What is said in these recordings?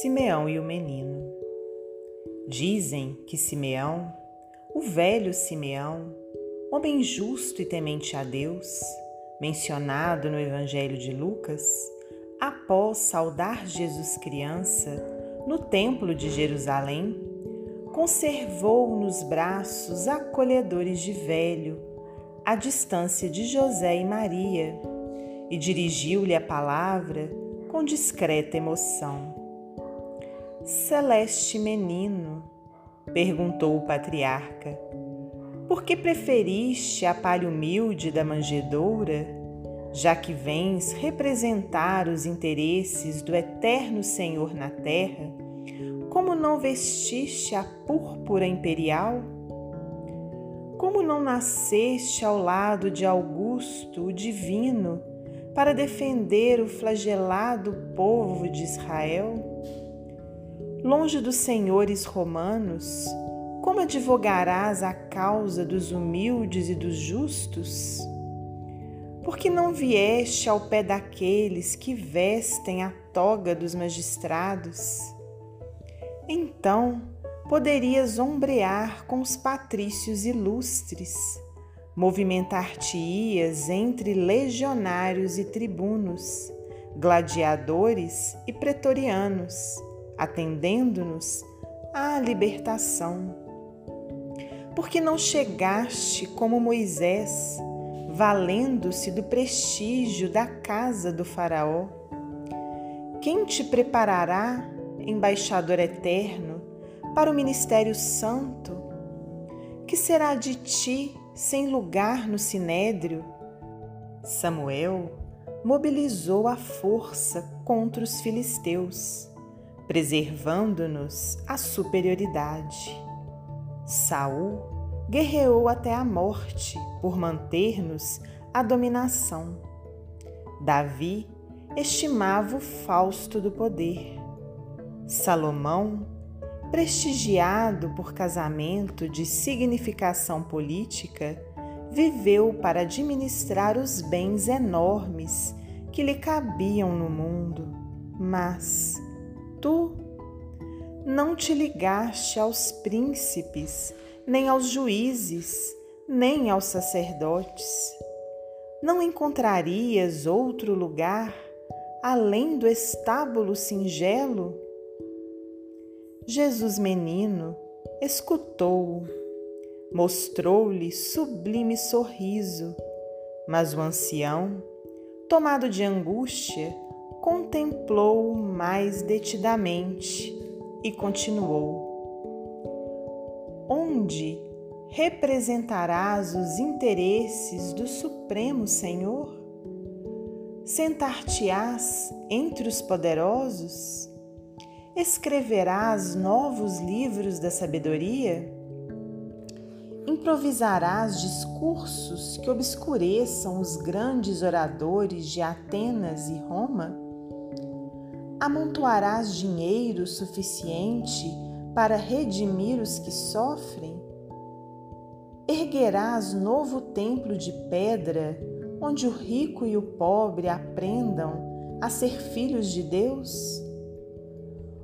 Simeão e o menino. Dizem que Simeão, o velho Simeão, homem justo e temente a Deus, mencionado no Evangelho de Lucas, após saudar Jesus criança no Templo de Jerusalém, conservou nos braços acolhedores de velho, à distância de José e Maria, e dirigiu-lhe a palavra com discreta emoção. Celeste menino, perguntou o patriarca, por que preferiste a palha humilde da manjedoura, já que vens representar os interesses do eterno Senhor na terra? Como não vestiste a púrpura imperial? Como não nasceste ao lado de Augusto, o divino, para defender o flagelado povo de Israel? Longe dos senhores romanos, como advogarás a causa dos humildes e dos justos? Porque não vieste ao pé daqueles que vestem a toga dos magistrados? Então poderias ombrear com os patrícios ilustres, movimentar-te-ias entre legionários e tribunos, gladiadores e pretorianos atendendo-nos à libertação. Porque não chegaste como Moisés, valendo-se do prestígio da casa do Faraó? Quem te preparará, embaixador eterno, para o ministério santo? Que será de ti sem lugar no sinédrio? Samuel mobilizou a força contra os filisteus preservando-nos a superioridade. Saul guerreou até a morte por manter-nos a dominação. Davi estimava o Fausto do poder. Salomão, prestigiado por casamento de significação política, viveu para administrar os bens enormes que lhe cabiam no mundo, mas tu não te ligaste aos príncipes, nem aos juízes, nem aos sacerdotes. Não encontrarias outro lugar além do estábulo singelo? Jesus menino escutou-o, mostrou-lhe sublime sorriso, mas o ancião, tomado de angústia, contemplou mais detidamente e continuou: Onde representarás os interesses do Supremo Senhor? Sentar-te-ás entre os poderosos? Escreverás novos livros da sabedoria? Improvisarás discursos que obscureçam os grandes oradores de Atenas e Roma? Amontoarás dinheiro suficiente para redimir os que sofrem? Erguerás novo templo de pedra, onde o rico e o pobre aprendam a ser filhos de Deus?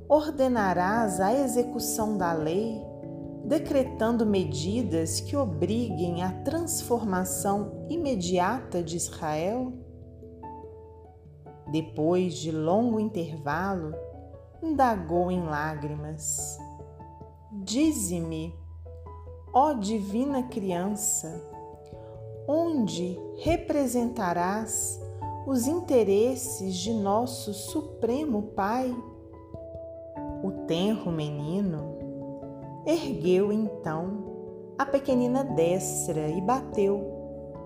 Ordenarás a execução da lei, decretando medidas que obriguem à transformação imediata de Israel? Depois de longo intervalo, indagou em lágrimas: Dize-me, ó divina criança, onde representarás os interesses de nosso Supremo Pai? O tenro menino ergueu então a pequenina destra e bateu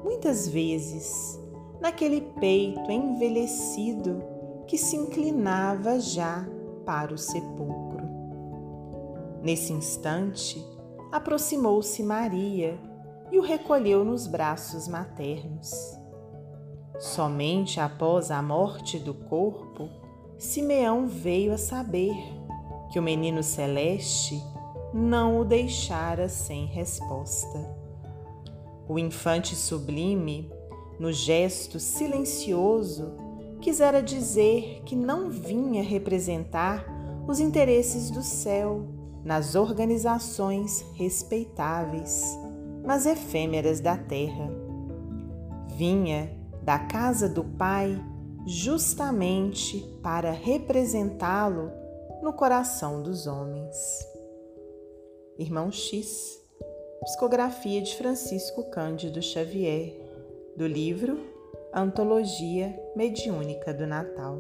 muitas vezes naquele peito envelhecido que se inclinava já para o sepulcro. Nesse instante, aproximou-se Maria e o recolheu nos braços maternos. Somente após a morte do corpo, Simeão veio a saber que o menino celeste não o deixara sem resposta. O infante sublime no gesto silencioso, quisera dizer que não vinha representar os interesses do céu nas organizações respeitáveis, mas efêmeras da terra. Vinha da casa do Pai justamente para representá-lo no coração dos homens. Irmão X, psicografia de Francisco Cândido Xavier, do livro Antologia Mediúnica do Natal.